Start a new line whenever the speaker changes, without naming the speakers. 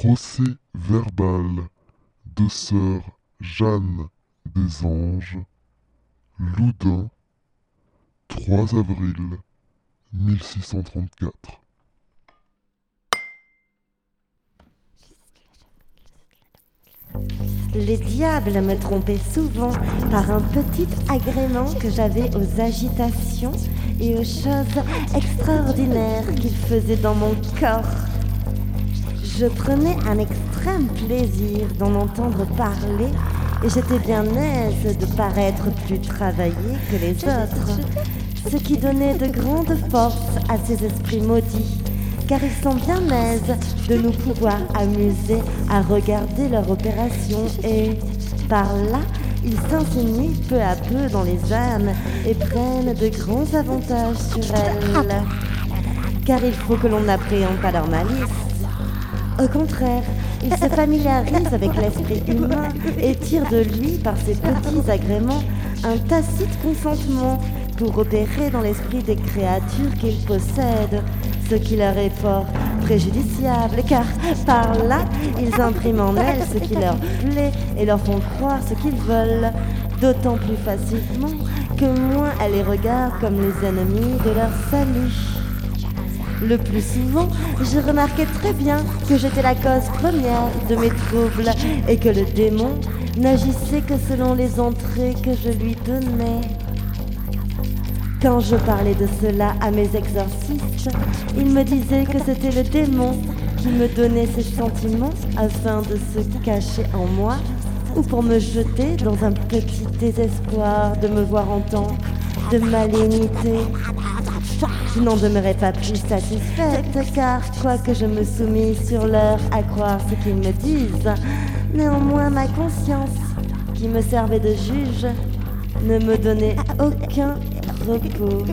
Procès verbal de sœur Jeanne des Anges, Loudun, 3 avril 1634.
Les diables me trompaient souvent par un petit agrément que j'avais aux agitations et aux choses extraordinaires qu'ils faisaient dans mon corps. Je prenais un extrême plaisir d'en entendre parler et j'étais bien aise de paraître plus travaillée que les autres, ce qui donnait de grandes forces à ces esprits maudits car ils sont bien aises de nous pouvoir amuser à regarder leur opération et, par là, ils s'insinuent peu à peu dans les âmes et prennent de grands avantages sur elles. Car il faut que l'on n'appréhende pas leur malice. Au contraire, ils se familiarisent avec l'esprit humain et tirent de lui, par ses petits agréments, un tacite consentement pour opérer dans l'esprit des créatures qu'ils possèdent, ce qui leur est fort préjudiciable, car par là, ils impriment en elles ce qui leur plaît et leur font croire ce qu'ils veulent, d'autant plus facilement que moins elles les regardent comme les ennemis de leur salut. Le plus souvent, je remarquais très bien que j'étais la cause première de mes troubles et que le démon n'agissait que selon les entrées que je lui donnais. Quand je parlais de cela à mes exorcistes, ils me disaient que c'était le démon qui me donnait ses sentiments afin de se cacher en moi ou pour me jeter dans un petit désespoir de me voir en tant de malignité. Je n'en demeurais pas plus satisfaite, car quoique je me soumis sur l'heure à croire ce qu'ils me disent, néanmoins ma conscience, qui me servait de juge, ne me donnait aucun repos.